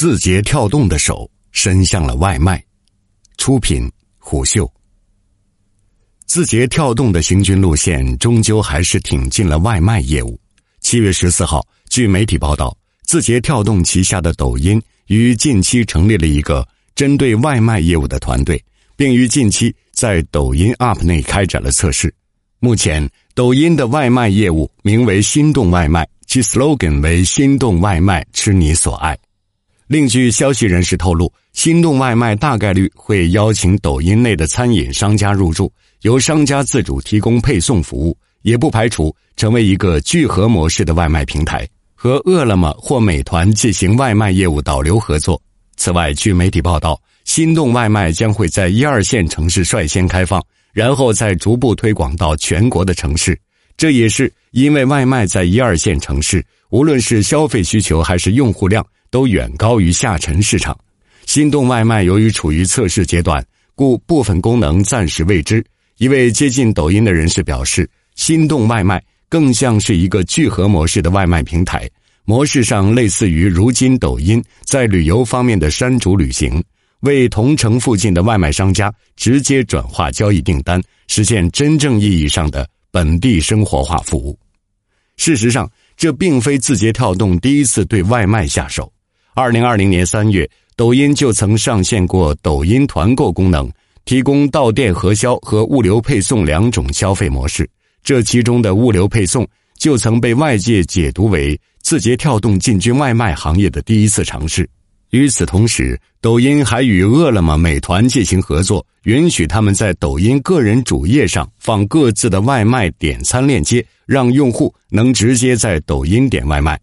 字节跳动的手伸向了外卖。出品：虎嗅。字节跳动的行军路线终究还是挺进了外卖业务。七月十四号，据媒体报道，字节跳动旗下的抖音于近期成立了一个针对外卖业务的团队，并于近期在抖音 App 内开展了测试。目前，抖音的外卖业务名为“心动外卖”，其 slogan 为“心动外卖，吃你所爱”。另据消息人士透露，心动外卖大概率会邀请抖音内的餐饮商家入驻，由商家自主提供配送服务，也不排除成为一个聚合模式的外卖平台，和饿了么或美团进行外卖业务导流合作。此外，据媒体报道，心动外卖将会在一二线城市率先开放，然后再逐步推广到全国的城市。这也是因为外卖在一二线城市，无论是消费需求还是用户量。都远高于下沉市场。心动外卖由于处于测试阶段，故部分功能暂时未知。一位接近抖音的人士表示，心动外卖更像是一个聚合模式的外卖平台，模式上类似于如今抖音在旅游方面的山竹旅行，为同城附近的外卖商家直接转化交易订单，实现真正意义上的本地生活化服务。事实上，这并非字节跳动第一次对外卖下手。二零二零年三月，抖音就曾上线过抖音团购功能，提供到店核销和物流配送两种消费模式。这其中的物流配送就曾被外界解读为字节跳动进军外卖行业的第一次尝试。与此同时，抖音还与饿了么、美团进行合作，允许他们在抖音个人主页上放各自的外卖点餐链接，让用户能直接在抖音点外卖。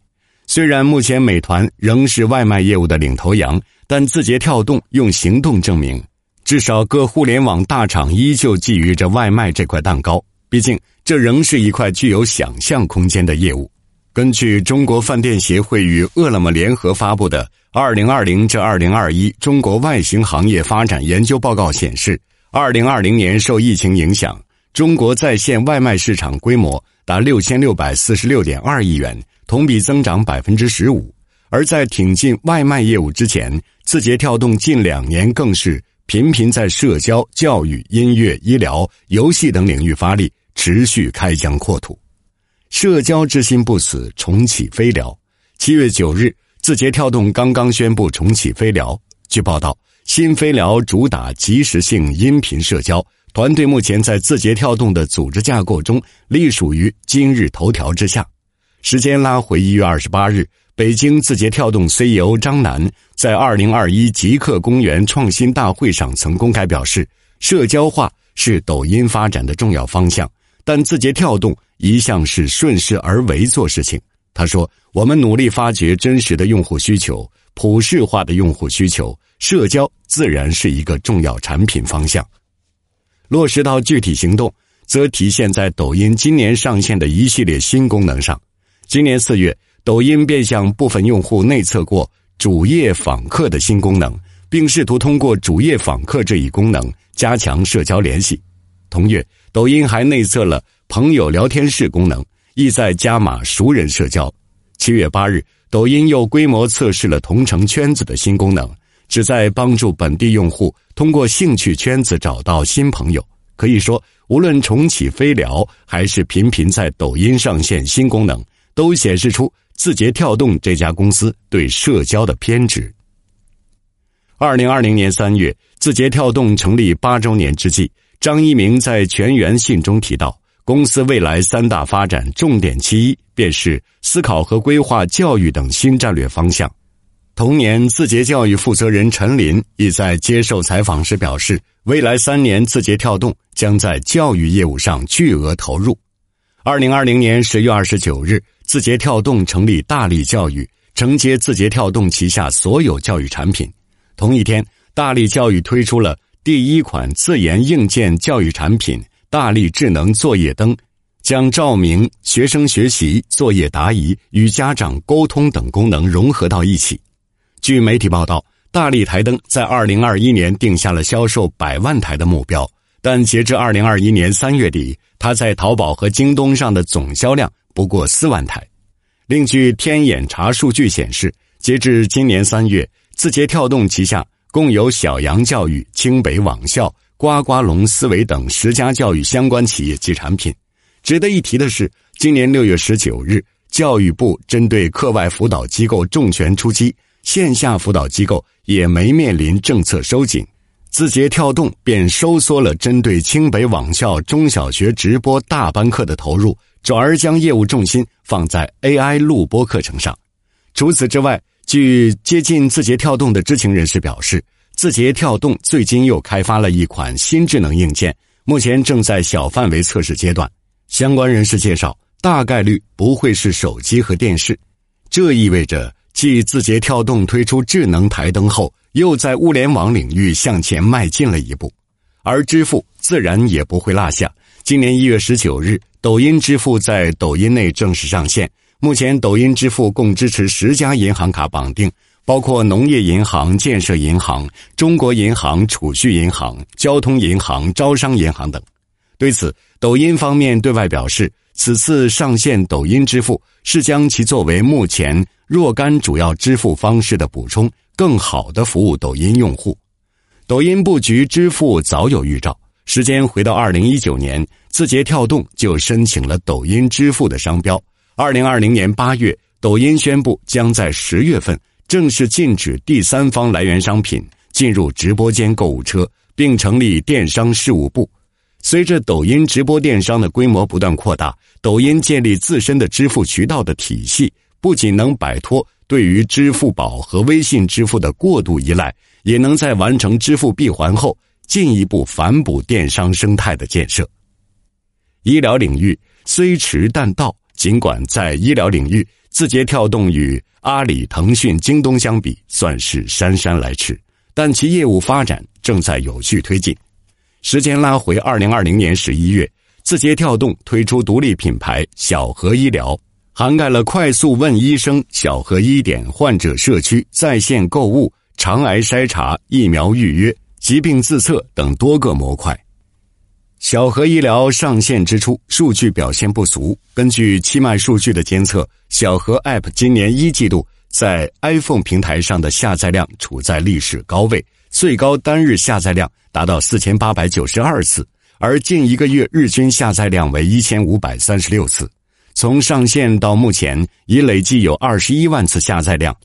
虽然目前美团仍是外卖业务的领头羊，但字节跳动用行动证明，至少各互联网大厂依旧觊觎着外卖这块蛋糕。毕竟，这仍是一块具有想象空间的业务。根据中国饭店协会与饿了么联合发布的《二零二零至二零二一中国外形行业发展研究报告》显示，二零二零年受疫情影响，中国在线外卖市场规模达六千六百四十六点二亿元。同比增长百分之十五，而在挺进外卖业务之前，字节跳动近两年更是频频在社交、教育、音乐、医疗、游戏等领域发力，持续开疆扩土。社交之心不死，重启飞聊。七月九日，字节跳动刚刚宣布重启飞聊。据报道，新飞聊主打即时性音频社交，团队目前在字节跳动的组织架构中隶属于今日头条之下。时间拉回一月二十八日，北京字节跳动 CEO 张楠在二零二一极客公园创新大会上曾公开表示，社交化是抖音发展的重要方向，但字节跳动一向是顺势而为做事情。他说：“我们努力发掘真实的用户需求，普世化的用户需求，社交自然是一个重要产品方向。落实到具体行动，则体现在抖音今年上线的一系列新功能上。”今年四月，抖音便向部分用户内测过主页访客的新功能，并试图通过主页访客这一功能加强社交联系。同月，抖音还内测了朋友聊天室功能，意在加码熟人社交。七月八日，抖音又规模测试了同城圈子的新功能，旨在帮助本地用户通过兴趣圈子找到新朋友。可以说，无论重启飞聊，还是频频在抖音上线新功能。都显示出字节跳动这家公司对社交的偏执。二零二零年三月，字节跳动成立八周年之际，张一鸣在全员信中提到，公司未来三大发展重点其一便是思考和规划教育等新战略方向。同年，字节教育负责人陈林亦在接受采访时表示，未来三年字节跳动将在教育业务上巨额投入。二零二零年十月二十九日。字节跳动成立大力教育，承接字节跳动旗下所有教育产品。同一天，大力教育推出了第一款自研硬件教育产品——大力智能作业灯，将照明、学生学习、作业答疑与家长沟通等功能融合到一起。据媒体报道，大力台灯在二零二一年定下了销售百万台的目标，但截至二零二一年三月底，它在淘宝和京东上的总销量。不过四万台。另据天眼查数据显示，截至今年三月，字节跳动旗下共有小羊教育、清北网校、呱呱龙思维等十家教育相关企业及产品。值得一提的是，今年六月十九日，教育部针对课外辅导机构重拳出击，线下辅导机构也没面临政策收紧。字节跳动便收缩了针对清北网校中小学直播大班课的投入，转而将业务重心放在 AI 录播课程上。除此之外，据接近字节跳动的知情人士表示，字节跳动最近又开发了一款新智能硬件，目前正在小范围测试阶段。相关人士介绍，大概率不会是手机和电视，这意味着。继字节跳动推出智能台灯后，又在物联网领域向前迈进了一步，而支付自然也不会落下。今年一月十九日，抖音支付在抖音内正式上线。目前，抖音支付共支持十家银行卡绑定，包括农业银行、建设银行、中国银行、储蓄银行、交通银行、招商银行等。对此，抖音方面对外表示，此次上线抖音支付是将其作为目前。若干主要支付方式的补充，更好的服务抖音用户。抖音布局支付早有预兆。时间回到二零一九年，字节跳动就申请了抖音支付的商标。二零二零年八月，抖音宣布将在十月份正式禁止第三方来源商品进入直播间购物车，并成立电商事务部。随着抖音直播电商的规模不断扩大，抖音建立自身的支付渠道的体系。不仅能摆脱对于支付宝和微信支付的过度依赖，也能在完成支付闭环后进一步反哺电商生态的建设。医疗领域虽迟但到，尽管在医疗领域，字节跳动与阿里、腾讯、京东相比算是姗姗来迟，但其业务发展正在有序推进。时间拉回二零二零年十一月，字节跳动推出独立品牌小禾医疗。涵盖了快速问医生、小禾医点、患者社区、在线购物、肠癌筛查、疫苗预约、疾病自测等多个模块。小禾医疗上线之初，数据表现不俗。根据七脉数据的监测，小禾 App 今年一季度在 iPhone 平台上的下载量处在历史高位，最高单日下载量达到四千八百九十二次，而近一个月日均下载量为一千五百三十六次。从上线到目前，已累计有二十一万次下载量。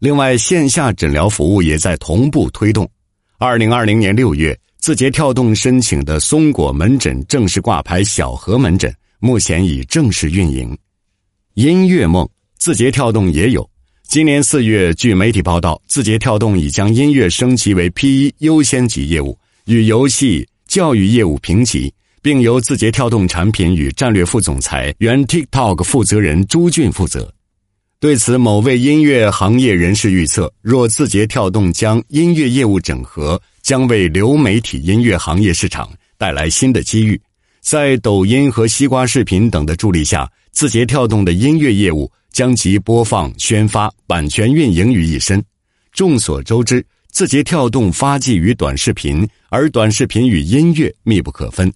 另外，线下诊疗服务也在同步推动。二零二零年六月，字节跳动申请的松果门诊正式挂牌小河门诊，目前已正式运营。音乐梦，字节跳动也有。今年四月，据媒体报道，字节跳动已将音乐升级为 P 一优先级业务，与游戏、教育业务平级。并由字节跳动产品与战略副总裁、原 TikTok 负责人朱俊负责。对此，某位音乐行业人士预测，若字节跳动将音乐业务整合，将为流媒体音乐行业市场带来新的机遇。在抖音和西瓜视频等的助力下，字节跳动的音乐业务将集播放、宣发、版权运营于一身。众所周知，字节跳动发迹于短视频，而短视频与音乐密不可分。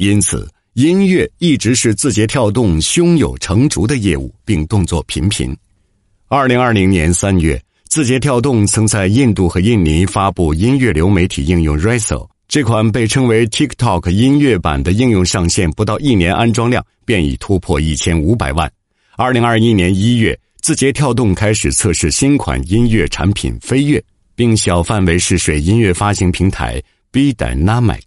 因此，音乐一直是字节跳动胸有成竹的业务，并动作频频。二零二零年三月，字节跳动曾在印度和印尼发布音乐流媒体应用 Reso，这款被称为 TikTok 音乐版的应用上线不到一年，安装量便已突破一千五百万。二零二一年一月，字节跳动开始测试新款音乐产品飞跃，并小范围试水音乐发行平台 B Dynamic。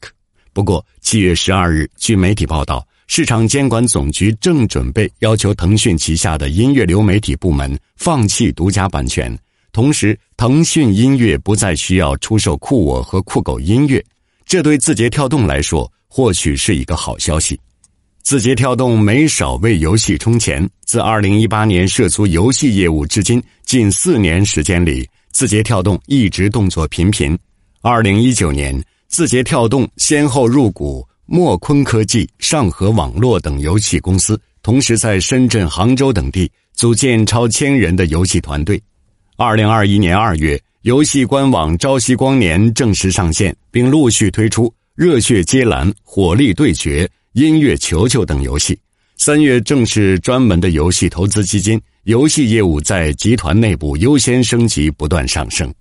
不过，七月十二日，据媒体报道，市场监管总局正准备要求腾讯旗下的音乐流媒体部门放弃独家版权，同时，腾讯音乐不再需要出售酷我和酷狗音乐。这对字节跳动来说，或许是一个好消息。字节跳动没少为游戏充钱，自二零一八年涉足游戏业务至今近四年时间里，字节跳动一直动作频频。二零一九年。字节跳动先后入股墨坤科技、上合网络等游戏公司，同时在深圳、杭州等地组建超千人的游戏团队。二零二一年二月，游戏官网《朝夕光年》正式上线，并陆续推出《热血接蓝》《火力对决》《音乐球球》等游戏。三月，正式专门的游戏投资基金，游戏业务在集团内部优先升级不断上升。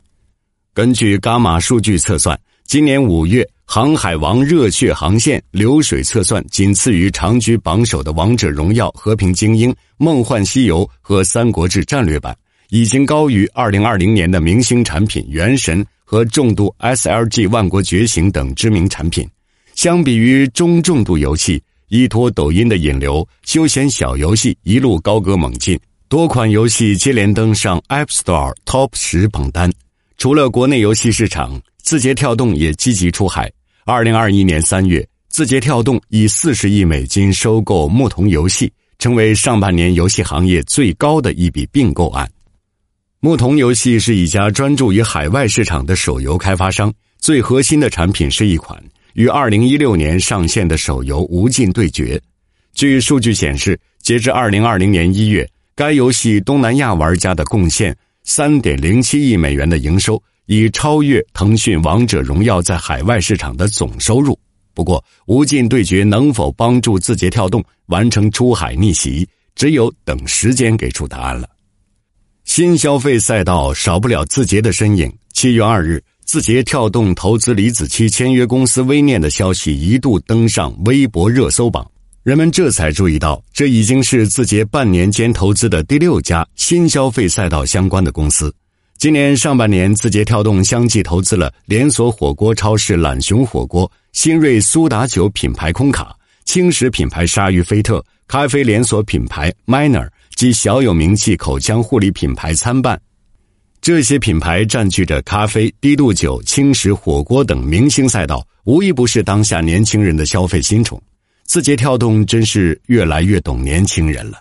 根据伽马数据测算，今年五月，航海王热血航线流水测算仅次于长居榜首的《王者荣耀》《和平精英》《梦幻西游》和《三国志战略版》，已经高于二零二零年的明星产品《原神》和重度 SLG《万国觉醒》等知名产品。相比于中重度游戏，依托抖音的引流，休闲小游戏一路高歌猛进，多款游戏接连登上 App Store Top 十榜单。除了国内游戏市场，字节跳动也积极出海。二零二一年三月，字节跳动以四十亿美金收购牧童游戏，成为上半年游戏行业最高的一笔并购案。牧童游戏是一家专注于海外市场的手游开发商，最核心的产品是一款于二零一六年上线的手游《无尽对决》。据数据显示，截至二零二零年一月，该游戏东南亚玩家的贡献。三点零七亿美元的营收已超越腾讯《王者荣耀》在海外市场的总收入。不过，无尽对决能否帮助字节跳动完成出海逆袭，只有等时间给出答案了。新消费赛道少不了字节的身影。七月二日，字节跳动投资李子柒签约公司微念的消息一度登上微博热搜榜。人们这才注意到，这已经是字节半年间投资的第六家新消费赛道相关的公司。今年上半年，字节跳动相继投资了连锁火锅超市懒熊火锅、新锐苏打酒品牌空卡、轻食品牌鲨鱼菲特、咖啡连锁品牌 Miner 及小有名气口腔护理品牌参半。这些品牌占据着咖啡、低度酒、轻食、火锅等明星赛道，无一不是当下年轻人的消费新宠。字节跳动真是越来越懂年轻人了。